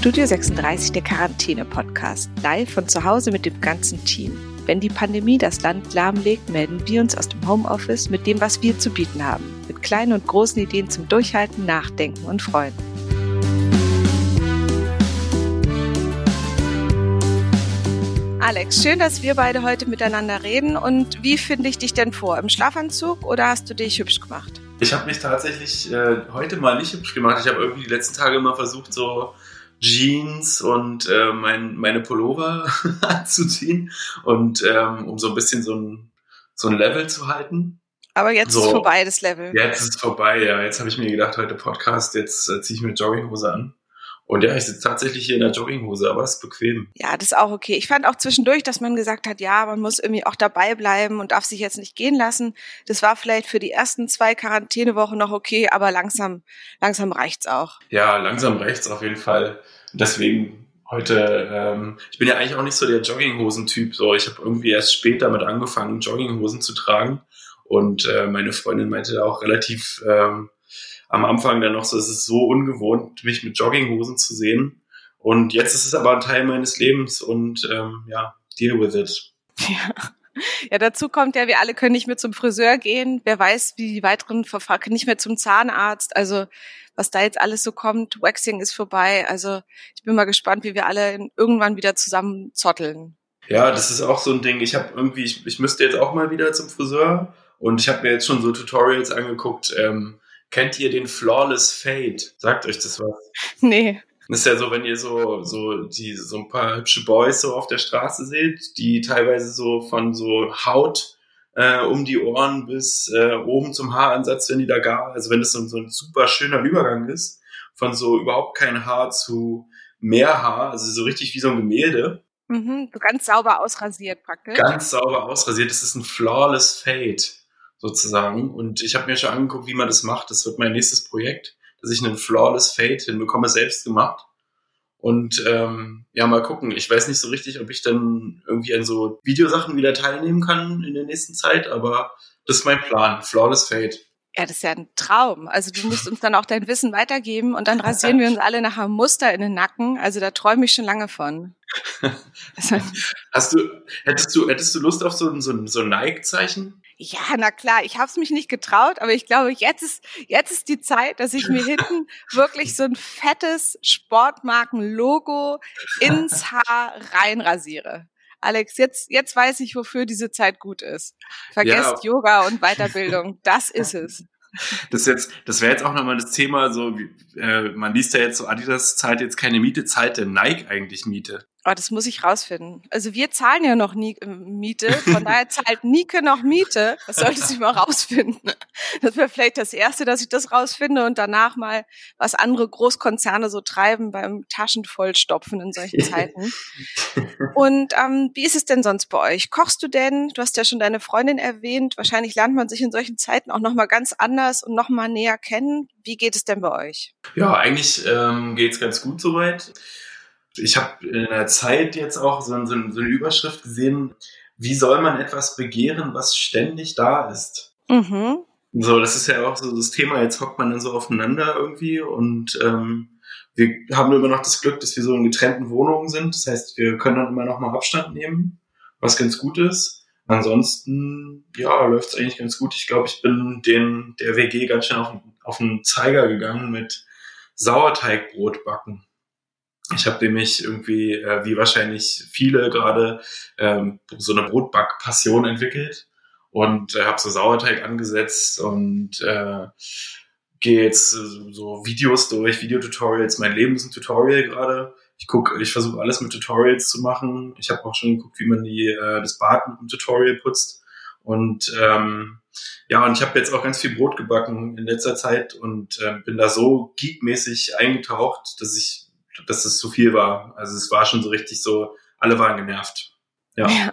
Studio 36, der Quarantäne-Podcast, live von zu Hause mit dem ganzen Team. Wenn die Pandemie das Land lahmlegt, melden wir uns aus dem Homeoffice mit dem, was wir zu bieten haben. Mit kleinen und großen Ideen zum Durchhalten, Nachdenken und Freuen. Alex, schön, dass wir beide heute miteinander reden. Und wie finde ich dich denn vor? Im Schlafanzug oder hast du dich hübsch gemacht? Ich habe mich tatsächlich äh, heute mal nicht hübsch gemacht. Ich habe irgendwie die letzten Tage immer versucht, so Jeans und äh, mein, meine Pullover anzuziehen und ähm, um so ein bisschen so ein, so ein Level zu halten. Aber jetzt so, ist vorbei, das Level. Jetzt ist vorbei, ja. Jetzt habe ich mir gedacht, heute Podcast, jetzt äh, ziehe ich mir Jogginghose an. Und ja, ich sitze tatsächlich hier in der Jogginghose, aber es ist bequem. Ja, das ist auch okay. Ich fand auch zwischendurch, dass man gesagt hat, ja, man muss irgendwie auch dabei bleiben und darf sich jetzt nicht gehen lassen. Das war vielleicht für die ersten zwei Quarantänewochen noch okay, aber langsam, langsam reicht's auch. Ja, langsam reicht's auf jeden Fall. Deswegen heute, ähm, ich bin ja eigentlich auch nicht so der Jogginghosen-Typ. So, ich habe irgendwie erst spät damit angefangen, Jogginghosen zu tragen. Und äh, meine Freundin meinte auch relativ ähm, am Anfang dann noch so, es ist so ungewohnt, mich mit Jogginghosen zu sehen. Und jetzt ist es aber ein Teil meines Lebens und ähm, ja, deal with it. Ja. Ja, dazu kommt ja, wir alle können nicht mehr zum Friseur gehen. Wer weiß, wie die weiteren Verfahren, nicht mehr zum Zahnarzt. Also, was da jetzt alles so kommt, Waxing ist vorbei. Also, ich bin mal gespannt, wie wir alle irgendwann wieder zusammen zotteln. Ja, das ist auch so ein Ding. Ich habe irgendwie, ich, ich müsste jetzt auch mal wieder zum Friseur und ich habe mir jetzt schon so Tutorials angeguckt, ähm, Kennt ihr den Flawless Fade? Sagt euch das was? Nee. Das ist ja so, wenn ihr so, so, die, so ein paar hübsche Boys so auf der Straße seht, die teilweise so von so Haut äh, um die Ohren bis äh, oben zum Haaransatz, wenn die da gar, also wenn das so, so ein super schöner Übergang ist, von so überhaupt kein Haar zu mehr Haar, also so richtig wie so ein Gemälde. Mhm, ganz sauber ausrasiert praktisch. Ganz sauber ausrasiert. Das ist ein Flawless Fade sozusagen. Und ich habe mir schon angeguckt, wie man das macht. Das wird mein nächstes Projekt, dass ich einen Flawless Fade hinbekomme, selbst gemacht. Und ähm, ja, mal gucken. Ich weiß nicht so richtig, ob ich dann irgendwie an so Videosachen wieder teilnehmen kann in der nächsten Zeit, aber das ist mein Plan. Flawless Fade. Ja, das ist ja ein Traum. Also du musst uns dann auch dein Wissen weitergeben und dann rasieren wir uns alle nachher Muster in den Nacken. Also da träume ich schon lange von. Hast du, hättest du, hättest du Lust auf so ein, so ein, so ein Nike-Zeichen? Ja, na klar, ich habe es mich nicht getraut, aber ich glaube, jetzt ist, jetzt ist die Zeit, dass ich mir hinten wirklich so ein fettes Sportmarken-Logo ins Haar reinrasiere. Alex, jetzt, jetzt weiß ich, wofür diese Zeit gut ist. Vergesst ja. Yoga und Weiterbildung. Das ist es. Das jetzt, das wäre jetzt auch nochmal das Thema, so, äh, man liest ja jetzt so, Adidas zahlt jetzt keine Miete, zahlt der Nike eigentlich Miete? Oh, das muss ich rausfinden. Also wir zahlen ja noch nie äh, Miete, von daher zahlt Nike noch Miete. Das sollte ich mal rausfinden. Das wäre vielleicht das Erste, dass ich das rausfinde und danach mal, was andere Großkonzerne so treiben beim Taschen vollstopfen in solchen Zeiten. Und ähm, wie ist es denn sonst bei euch? Kochst du denn? Du hast ja schon deine Freundin erwähnt. Wahrscheinlich lernt man sich in solchen Zeiten auch nochmal ganz anders und nochmal näher kennen. Wie geht es denn bei euch? Ja, eigentlich ähm, geht es ganz gut soweit ich habe in der Zeit jetzt auch so, so, so, eine Überschrift gesehen, wie soll man etwas begehren, was ständig da ist? Mhm. So, das ist ja auch so das Thema, jetzt hockt man dann so aufeinander irgendwie und ähm, wir haben immer noch das Glück, dass wir so in getrennten Wohnungen sind. Das heißt, wir können dann immer noch mal Abstand nehmen, was ganz gut ist. Ansonsten, ja, läuft es eigentlich ganz gut. Ich glaube, ich bin den der WG ganz schön auf, auf den Zeiger gegangen mit Sauerteigbrot backen. Ich habe nämlich irgendwie, äh, wie wahrscheinlich viele gerade, ähm, so eine Brotbackpassion entwickelt und äh, habe so Sauerteig angesetzt und äh, gehe jetzt äh, so Videos durch, Videotutorials. Mein Leben ist ein Tutorial gerade. Ich gucke, ich versuche alles mit Tutorials zu machen. Ich habe auch schon geguckt, wie man die äh, das Bad mit einem Tutorial putzt. Und ähm, ja, und ich habe jetzt auch ganz viel Brot gebacken in letzter Zeit und äh, bin da so geekmäßig eingetaucht, dass ich dass es zu viel war. Also es war schon so richtig so, alle waren genervt. Ja. ja.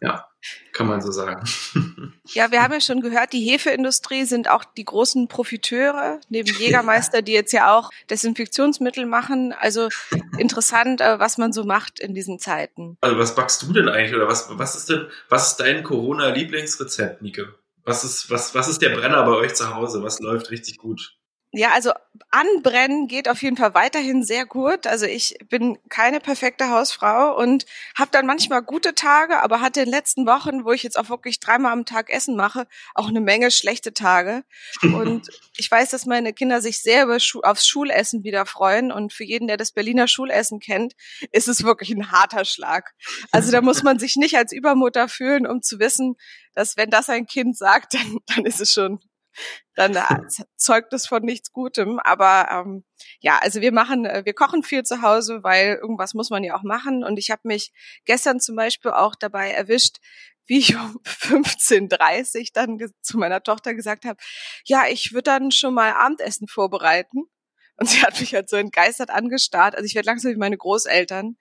ja. kann man so sagen. Ja, wir haben ja schon gehört, die Hefeindustrie sind auch die großen Profiteure, neben Jägermeister, die jetzt ja auch Desinfektionsmittel machen. Also interessant, äh, was man so macht in diesen Zeiten. Also was backst du denn eigentlich oder was, was ist denn, was ist dein Corona-Lieblingsrezept, Nike? Was ist, was, was ist der Brenner bei euch zu Hause? Was läuft richtig gut? Ja, also anbrennen geht auf jeden Fall weiterhin sehr gut. Also ich bin keine perfekte Hausfrau und habe dann manchmal gute Tage, aber hatte in den letzten Wochen, wo ich jetzt auch wirklich dreimal am Tag Essen mache, auch eine Menge schlechte Tage. Und ich weiß, dass meine Kinder sich sehr über Schu aufs Schulessen wieder freuen. Und für jeden, der das Berliner Schulessen kennt, ist es wirklich ein harter Schlag. Also da muss man sich nicht als Übermutter fühlen, um zu wissen, dass wenn das ein Kind sagt, dann, dann ist es schon dann äh, zeugt es von nichts Gutem. Aber ähm, ja, also wir machen, äh, wir kochen viel zu Hause, weil irgendwas muss man ja auch machen. Und ich habe mich gestern zum Beispiel auch dabei erwischt, wie ich um 15.30 dann zu meiner Tochter gesagt habe, ja, ich würde dann schon mal Abendessen vorbereiten. Und sie hat mich halt so entgeistert angestarrt. Also ich werde langsam wie meine Großeltern,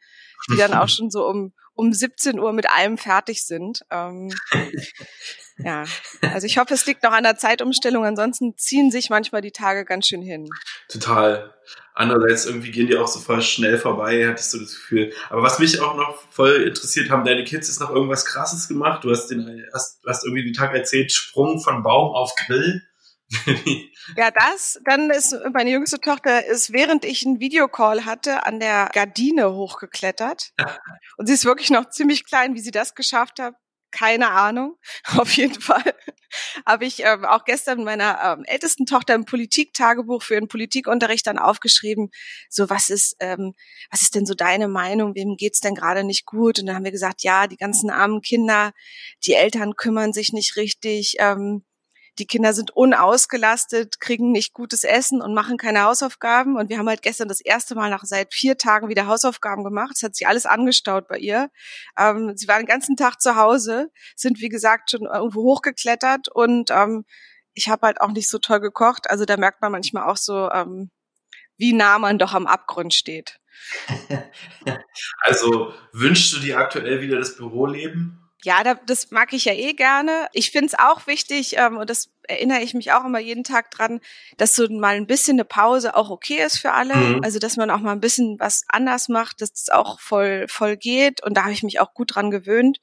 die dann auch schon so um, um 17 Uhr mit allem fertig sind. Ähm, ja, also ich hoffe, es liegt noch an der Zeitumstellung. Ansonsten ziehen sich manchmal die Tage ganz schön hin. Total. Andererseits irgendwie gehen die auch so voll schnell vorbei, hattest du das Gefühl. Aber was mich auch noch voll interessiert, haben deine Kids jetzt noch irgendwas Krasses gemacht? Du hast, den, hast, hast irgendwie den Tag erzählt, Sprung von Baum auf Grill. ja, das, dann ist meine jüngste Tochter ist, während ich einen Videocall hatte, an der Gardine hochgeklettert. Und sie ist wirklich noch ziemlich klein, wie sie das geschafft hat keine Ahnung. Auf jeden Fall habe ich ähm, auch gestern meiner ähm, ältesten Tochter im Politiktagebuch für den Politikunterricht dann aufgeschrieben, so was ist, ähm, was ist denn so deine Meinung, wem geht's denn gerade nicht gut? Und dann haben wir gesagt, ja, die ganzen armen Kinder, die Eltern kümmern sich nicht richtig, ähm, die Kinder sind unausgelastet, kriegen nicht gutes Essen und machen keine Hausaufgaben. Und wir haben halt gestern das erste Mal nach seit vier Tagen wieder Hausaufgaben gemacht. Es hat sich alles angestaut bei ihr. Ähm, sie war den ganzen Tag zu Hause, sind wie gesagt schon irgendwo hochgeklettert und ähm, ich habe halt auch nicht so toll gekocht. Also da merkt man manchmal auch so, ähm, wie nah man doch am Abgrund steht. Also wünschst du dir aktuell wieder das Büroleben? Ja, da, das mag ich ja eh gerne. Ich finde es auch wichtig, ähm, und das erinnere ich mich auch immer jeden Tag dran, dass so mal ein bisschen eine Pause auch okay ist für alle. Mhm. Also, dass man auch mal ein bisschen was anders macht, dass es auch voll, voll geht. Und da habe ich mich auch gut dran gewöhnt.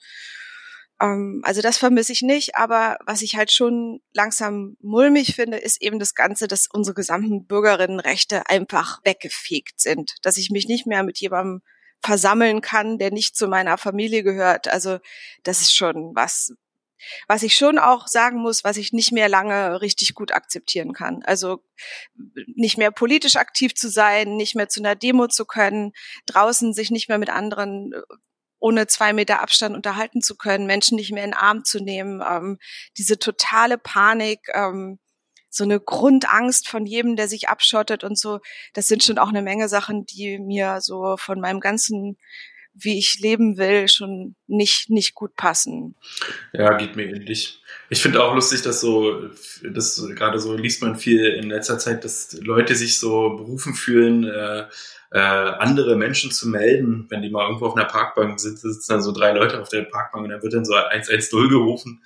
Ähm, also, das vermisse ich nicht. Aber was ich halt schon langsam mulmig finde, ist eben das Ganze, dass unsere gesamten Bürgerinnenrechte einfach weggefegt sind. Dass ich mich nicht mehr mit jemandem versammeln kann, der nicht zu meiner Familie gehört. Also das ist schon was, was ich schon auch sagen muss, was ich nicht mehr lange richtig gut akzeptieren kann. Also nicht mehr politisch aktiv zu sein, nicht mehr zu einer Demo zu können, draußen sich nicht mehr mit anderen äh, ohne zwei Meter Abstand unterhalten zu können, Menschen nicht mehr in den Arm zu nehmen, ähm, diese totale Panik, ähm, so eine Grundangst von jedem, der sich abschottet und so. Das sind schon auch eine Menge Sachen, die mir so von meinem ganzen wie ich leben will, schon nicht, nicht gut passen. Ja, geht mir ähnlich. Ich finde auch lustig, dass so, das gerade so liest man viel in letzter Zeit, dass Leute sich so berufen fühlen, äh, äh, andere Menschen zu melden, wenn die mal irgendwo auf einer Parkbank sitzen, sitzen dann so drei Leute auf der Parkbank und dann wird dann so 110 gerufen,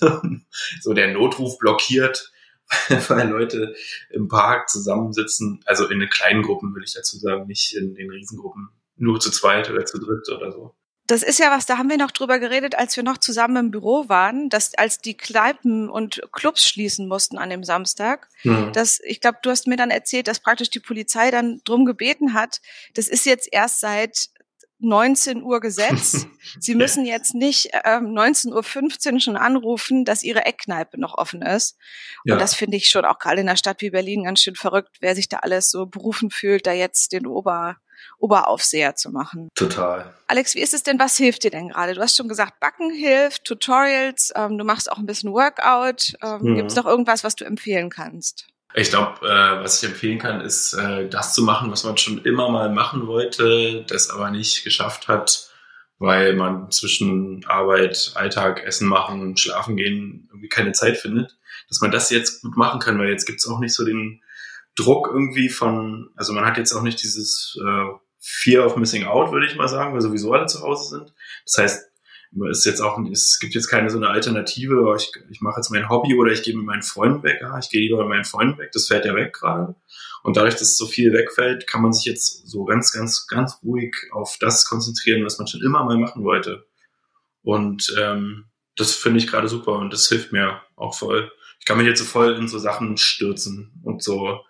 so der Notruf blockiert weil Leute im Park zusammensitzen, also in den kleinen Gruppen will ich dazu sagen, nicht in den Riesengruppen, nur zu zweit oder zu dritt oder so. Das ist ja was, da haben wir noch drüber geredet, als wir noch zusammen im Büro waren, dass als die Kneipen und Clubs schließen mussten an dem Samstag, mhm. dass ich glaube, du hast mir dann erzählt, dass praktisch die Polizei dann drum gebeten hat. Das ist jetzt erst seit 19 Uhr Gesetz. Sie müssen jetzt nicht ähm, 19.15 Uhr schon anrufen, dass Ihre Eckkneipe noch offen ist. Und ja. das finde ich schon auch gerade in einer Stadt wie Berlin ganz schön verrückt, wer sich da alles so berufen fühlt, da jetzt den Ober, Oberaufseher zu machen. Total. Alex, wie ist es denn? Was hilft dir denn gerade? Du hast schon gesagt, Backen hilft, Tutorials, ähm, du machst auch ein bisschen Workout. Ähm, mhm. Gibt es noch irgendwas, was du empfehlen kannst? Ich glaube, äh, was ich empfehlen kann, ist äh, das zu machen, was man schon immer mal machen wollte, das aber nicht geschafft hat, weil man zwischen Arbeit, Alltag, Essen machen, Schlafen gehen irgendwie keine Zeit findet. Dass man das jetzt gut machen kann, weil jetzt gibt's auch nicht so den Druck irgendwie von, also man hat jetzt auch nicht dieses äh, Fear of Missing Out, würde ich mal sagen, weil sowieso alle zu Hause sind. Das heißt, ist jetzt auch, es gibt jetzt keine so eine Alternative, ich, ich mache jetzt mein Hobby oder ich gehe mit meinen Freunden weg. Ja, ich gehe lieber mit meinen Freunden weg, das fällt ja weg gerade. Und dadurch, dass so viel wegfällt, kann man sich jetzt so ganz, ganz, ganz ruhig auf das konzentrieren, was man schon immer mal machen wollte. Und ähm, das finde ich gerade super und das hilft mir auch voll. Ich kann mich jetzt so voll in so Sachen stürzen und so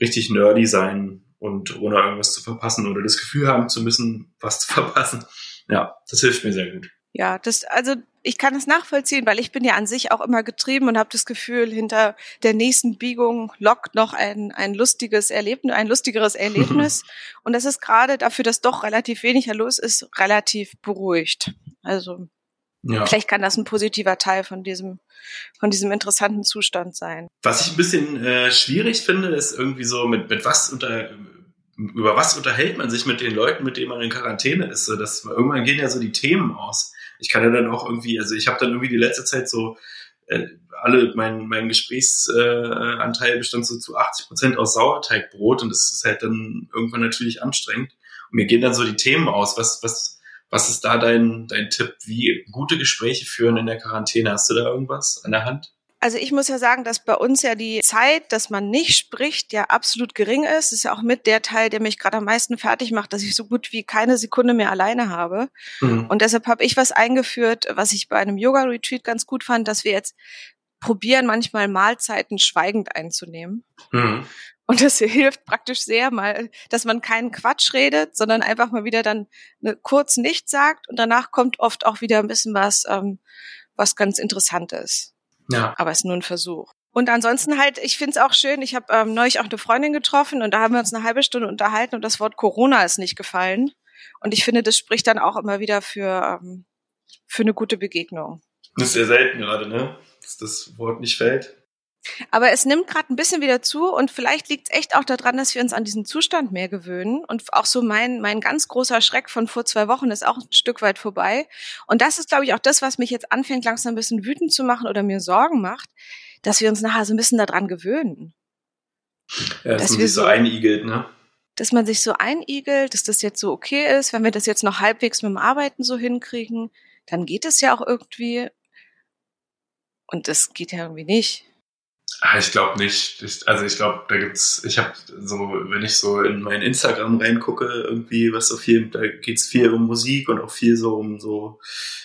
richtig nerdy sein und ohne irgendwas zu verpassen oder das Gefühl haben zu müssen, was zu verpassen. Ja, das hilft mir sehr gut. Ja, das, also ich kann es nachvollziehen, weil ich bin ja an sich auch immer getrieben und habe das Gefühl, hinter der nächsten Biegung lockt noch ein, ein lustiges Erlebnis, ein lustigeres Erlebnis. und das ist gerade dafür, dass doch relativ weniger los ist, relativ beruhigt. Also ja. vielleicht kann das ein positiver Teil von diesem, von diesem interessanten Zustand sein. Was ich ein bisschen äh, schwierig finde, ist irgendwie so, mit, mit was unter über was unterhält man sich mit den Leuten, mit denen man in Quarantäne ist? So, dass irgendwann gehen ja so die Themen aus ich kann ja dann auch irgendwie, also ich habe dann irgendwie die letzte Zeit so äh, alle, mein, mein Gesprächsanteil äh, bestand so zu 80 Prozent aus Sauerteigbrot und das ist halt dann irgendwann natürlich anstrengend. Und mir gehen dann so die Themen aus. Was, was, was ist da dein, dein Tipp? Wie gute Gespräche führen in der Quarantäne? Hast du da irgendwas an der Hand? Also ich muss ja sagen, dass bei uns ja die Zeit, dass man nicht spricht, ja absolut gering ist. Das ist ja auch mit der Teil, der mich gerade am meisten fertig macht, dass ich so gut wie keine Sekunde mehr alleine habe. Mhm. Und deshalb habe ich was eingeführt, was ich bei einem Yoga-Retreat ganz gut fand, dass wir jetzt probieren, manchmal Mahlzeiten schweigend einzunehmen. Mhm. Und das hilft praktisch sehr mal, dass man keinen Quatsch redet, sondern einfach mal wieder dann eine, kurz nichts sagt und danach kommt oft auch wieder ein bisschen was, ähm, was ganz Interessantes. Ja. Aber es ist nur ein Versuch. Und ansonsten halt, ich finde es auch schön, ich habe ähm, neulich auch eine Freundin getroffen und da haben wir uns eine halbe Stunde unterhalten und das Wort Corona ist nicht gefallen. Und ich finde, das spricht dann auch immer wieder für, ähm, für eine gute Begegnung. Das ist sehr selten gerade, ne? Dass das Wort nicht fällt. Aber es nimmt gerade ein bisschen wieder zu und vielleicht liegt es echt auch daran, dass wir uns an diesen Zustand mehr gewöhnen. Und auch so mein, mein ganz großer Schreck von vor zwei Wochen ist auch ein Stück weit vorbei. Und das ist, glaube ich, auch das, was mich jetzt anfängt, langsam ein bisschen wütend zu machen oder mir Sorgen macht, dass wir uns nachher so ein bisschen daran gewöhnen. Ja, dass, dass man sich so einigelt, ne? Dass man sich so einigelt, dass das jetzt so okay ist. Wenn wir das jetzt noch halbwegs mit dem Arbeiten so hinkriegen, dann geht es ja auch irgendwie. Und das geht ja irgendwie nicht. Ah, ich glaube nicht. Ich, also ich glaube, da gibt's, ich habe so, wenn ich so in mein Instagram reingucke, irgendwie, was so viel, da geht's viel um Musik und auch viel so um so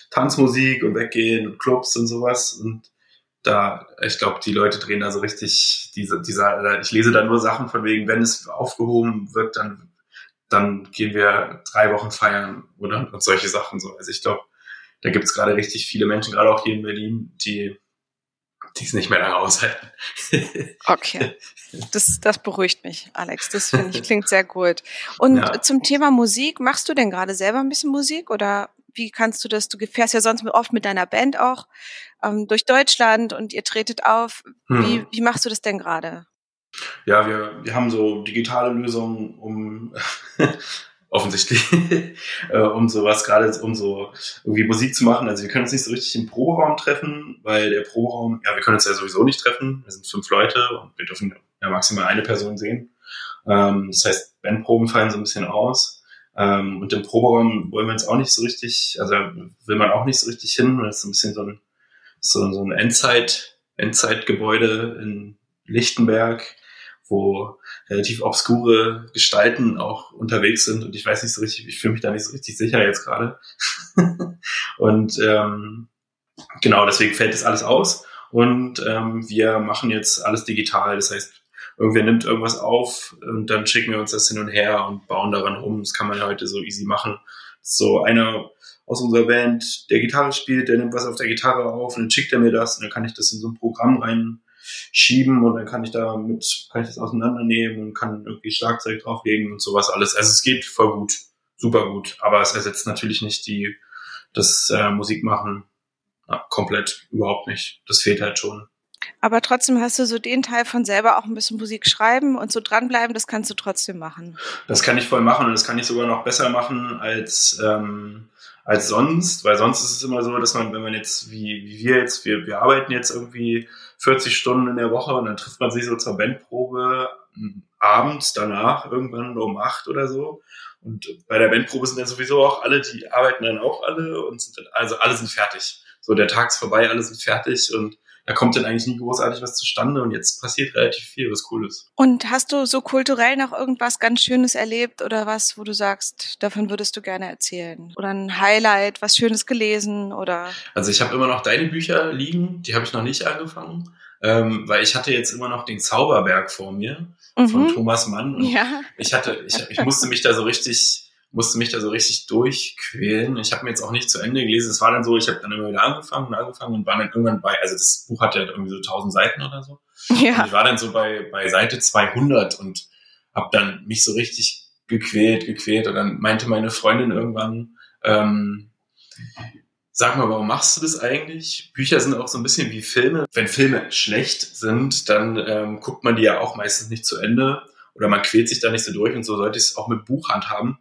Tanzmusik und Weggehen und Clubs und sowas. Und da, ich glaube, die Leute drehen da so richtig, diese, dieser, ich lese da nur Sachen von wegen, wenn es aufgehoben wird, dann, dann gehen wir drei Wochen feiern oder und solche Sachen so. Also ich glaube, da gibt's gerade richtig viele Menschen, gerade auch hier in Berlin, die die es nicht mehr lange aushalten. okay. Das, das beruhigt mich, Alex. Das finde ich klingt sehr gut. Und ja. zum Thema Musik, machst du denn gerade selber ein bisschen Musik oder wie kannst du das? Du fährst ja sonst oft mit deiner Band auch ähm, durch Deutschland und ihr tretet auf. Hm. Wie, wie machst du das denn gerade? Ja, wir, wir haben so digitale Lösungen, um offensichtlich, äh, um sowas gerade, um so irgendwie Musik zu machen. Also wir können uns nicht so richtig im Proberaum treffen, weil der Proberaum, ja, wir können uns ja sowieso nicht treffen. Wir sind fünf Leute und wir dürfen ja maximal eine Person sehen. Ähm, das heißt, Bandproben fallen so ein bisschen aus. Ähm, und im Proberaum wollen wir uns auch nicht so richtig, also will man auch nicht so richtig hin. Das ist ein bisschen so ein, so, so ein Endzeit, Endzeitgebäude in Lichtenberg wo relativ obskure Gestalten auch unterwegs sind und ich weiß nicht so richtig, ich fühle mich da nicht so richtig sicher jetzt gerade. und ähm, genau, deswegen fällt das alles aus und ähm, wir machen jetzt alles digital. Das heißt, irgendwer nimmt irgendwas auf und dann schicken wir uns das hin und her und bauen daran rum. Das kann man ja heute so easy machen. So einer aus unserer Band, der Gitarre spielt, der nimmt was auf der Gitarre auf und dann schickt er mir das und dann kann ich das in so ein Programm rein schieben und dann kann ich damit, kann ich das auseinandernehmen und kann irgendwie Schlagzeug drauflegen und sowas alles. Also es geht voll gut, super gut, aber es ersetzt natürlich nicht die, das äh, Musikmachen ja, komplett, überhaupt nicht. Das fehlt halt schon. Aber trotzdem hast du so den Teil von selber auch ein bisschen Musik schreiben und so dranbleiben, das kannst du trotzdem machen. Das kann ich voll machen und das kann ich sogar noch besser machen als, ähm, als sonst, weil sonst ist es immer so, dass man, wenn man jetzt, wie, wie wir jetzt, wir, wir arbeiten jetzt irgendwie 40 Stunden in der Woche und dann trifft man sich so zur Bandprobe hm, abends danach, irgendwann um acht oder so. Und bei der Bandprobe sind dann sowieso auch alle, die arbeiten dann auch alle und sind dann, also alle sind fertig. So, der Tag ist vorbei, alle sind fertig und da kommt dann eigentlich nie großartig was zustande und jetzt passiert relativ viel, was cool ist. Und hast du so kulturell noch irgendwas ganz Schönes erlebt oder was, wo du sagst, davon würdest du gerne erzählen? Oder ein Highlight, was Schönes gelesen oder? Also ich habe immer noch deine Bücher liegen, die habe ich noch nicht angefangen. ähm, weil ich hatte jetzt immer noch den Zauberberg vor mir mhm. von Thomas Mann. Und ja. Ich hatte, ich, ich musste mich da so richtig musste mich da so richtig durchquälen. Ich habe mir jetzt auch nicht zu Ende gelesen. Es war dann so, ich habe dann immer wieder angefangen und angefangen und war dann irgendwann bei, also das Buch hat ja irgendwie so 1000 Seiten oder so. Ja. Und ich war dann so bei, bei Seite 200 und habe dann mich so richtig gequält, gequält. Und dann meinte meine Freundin irgendwann, ähm, sag mal, warum machst du das eigentlich? Bücher sind auch so ein bisschen wie Filme. Wenn Filme schlecht sind, dann ähm, guckt man die ja auch meistens nicht zu Ende oder man quält sich da nicht so durch und so sollte ich es auch mit Buchhand haben.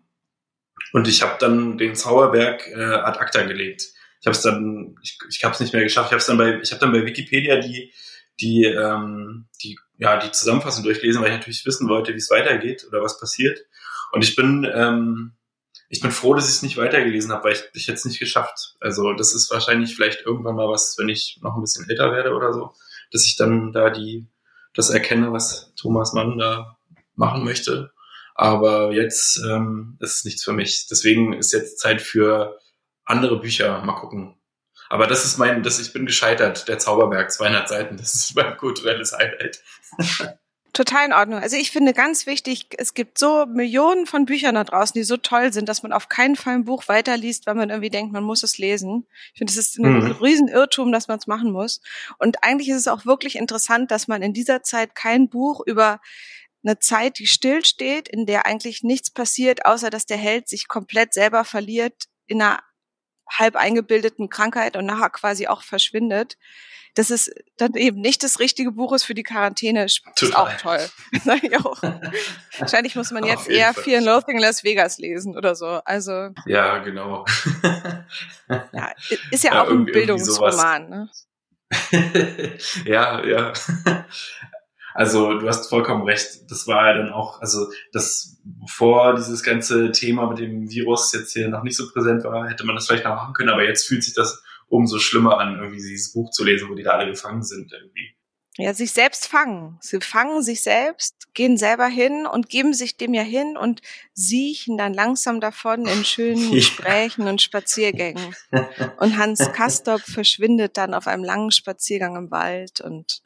Und ich habe dann den Zauberberg äh, ad acta gelegt. Ich habe es dann, ich, ich habe es nicht mehr geschafft. Ich habe dann bei, ich habe dann bei Wikipedia die die ähm, die ja die Zusammenfassung durchgelesen, weil ich natürlich wissen wollte, wie es weitergeht oder was passiert. Und ich bin ähm, ich bin froh, dass ich es nicht weitergelesen habe, weil ich, ich es nicht geschafft. Also das ist wahrscheinlich vielleicht irgendwann mal was, wenn ich noch ein bisschen älter werde oder so, dass ich dann da die das erkenne, was Thomas Mann da machen möchte. Aber jetzt ähm, ist es nichts für mich. Deswegen ist jetzt Zeit für andere Bücher. Mal gucken. Aber das ist mein, das, ich bin gescheitert. Der Zauberberg, 200 Seiten. Das ist mein kulturelles Highlight. Total in Ordnung. Also ich finde ganz wichtig, es gibt so Millionen von Büchern da draußen, die so toll sind, dass man auf keinen Fall ein Buch weiterliest, weil man irgendwie denkt, man muss es lesen. Ich finde, es ist ein mhm. Riesenirrtum, dass man es machen muss. Und eigentlich ist es auch wirklich interessant, dass man in dieser Zeit kein Buch über eine Zeit, die stillsteht, in der eigentlich nichts passiert, außer dass der Held sich komplett selber verliert in einer halb eingebildeten Krankheit und nachher quasi auch verschwindet dass es dann eben nicht das richtige Buch ist für die Quarantäne, ist auch toll. Sag ich auch. Wahrscheinlich muss man jetzt eher Fall. Fear and Loathing in Las Vegas lesen oder so. Also ja, genau. ja, ist ja, ja auch ein Bildungsroman. Ne? ja, ja. Also du hast vollkommen recht. Das war ja dann auch, also das, bevor dieses ganze Thema mit dem Virus jetzt hier noch nicht so präsent war, hätte man das vielleicht noch machen können. Aber jetzt fühlt sich das umso schlimmer an, irgendwie dieses Buch zu lesen, wo die da alle gefangen sind irgendwie. Ja, sich selbst fangen. Sie fangen sich selbst, gehen selber hin und geben sich dem ja hin und siechen dann langsam davon in schönen Gesprächen und Spaziergängen. Und Hans Kastorp verschwindet dann auf einem langen Spaziergang im Wald und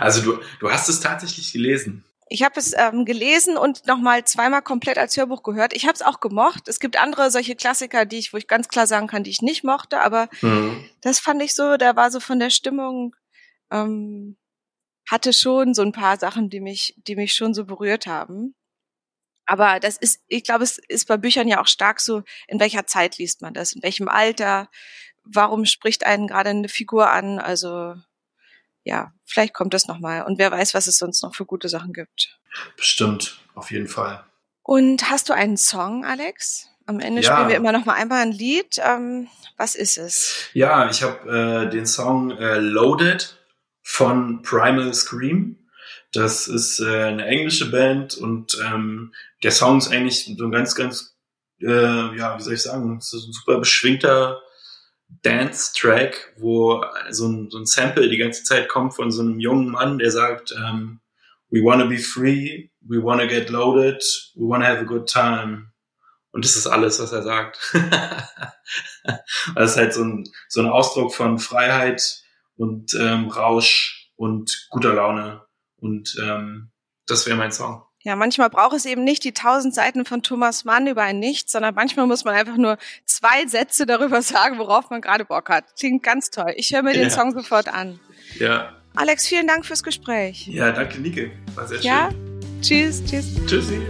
also du, du hast es tatsächlich gelesen. Ich habe es ähm, gelesen und nochmal zweimal komplett als Hörbuch gehört. Ich habe es auch gemocht. Es gibt andere solche Klassiker, die ich, wo ich ganz klar sagen kann, die ich nicht mochte, aber mhm. das fand ich so, da war so von der Stimmung, ähm, hatte schon so ein paar Sachen, die mich, die mich schon so berührt haben. Aber das ist, ich glaube, es ist bei Büchern ja auch stark so, in welcher Zeit liest man das, in welchem Alter, warum spricht einen gerade eine Figur an, also ja, vielleicht kommt das nochmal. Und wer weiß, was es sonst noch für gute Sachen gibt. Bestimmt, auf jeden Fall. Und hast du einen Song, Alex? Am Ende ja. spielen wir immer noch mal einmal ein Lied. Ähm, was ist es? Ja, ich habe äh, den Song äh, Loaded von Primal Scream. Das ist äh, eine englische Band und ähm, der Song ist eigentlich so ein ganz, ganz, äh, ja, wie soll ich sagen, so ein super beschwingter Dance-Track, wo so ein, so ein Sample die ganze Zeit kommt von so einem jungen Mann, der sagt, ähm, we wanna be free, we wanna get loaded, we wanna have a good time. Und das ist alles, was er sagt. das ist halt so ein, so ein Ausdruck von Freiheit und ähm, Rausch und guter Laune. Und ähm, das wäre mein Song. Ja, manchmal braucht es eben nicht die tausend Seiten von Thomas Mann über ein Nichts, sondern manchmal muss man einfach nur zwei Sätze darüber sagen, worauf man gerade Bock hat. Klingt ganz toll. Ich höre mir ja. den Song sofort an. Ja. Alex, vielen Dank fürs Gespräch. Ja, danke, Nike. War sehr schön. Ja, tschüss, tschüss. Tschüssi.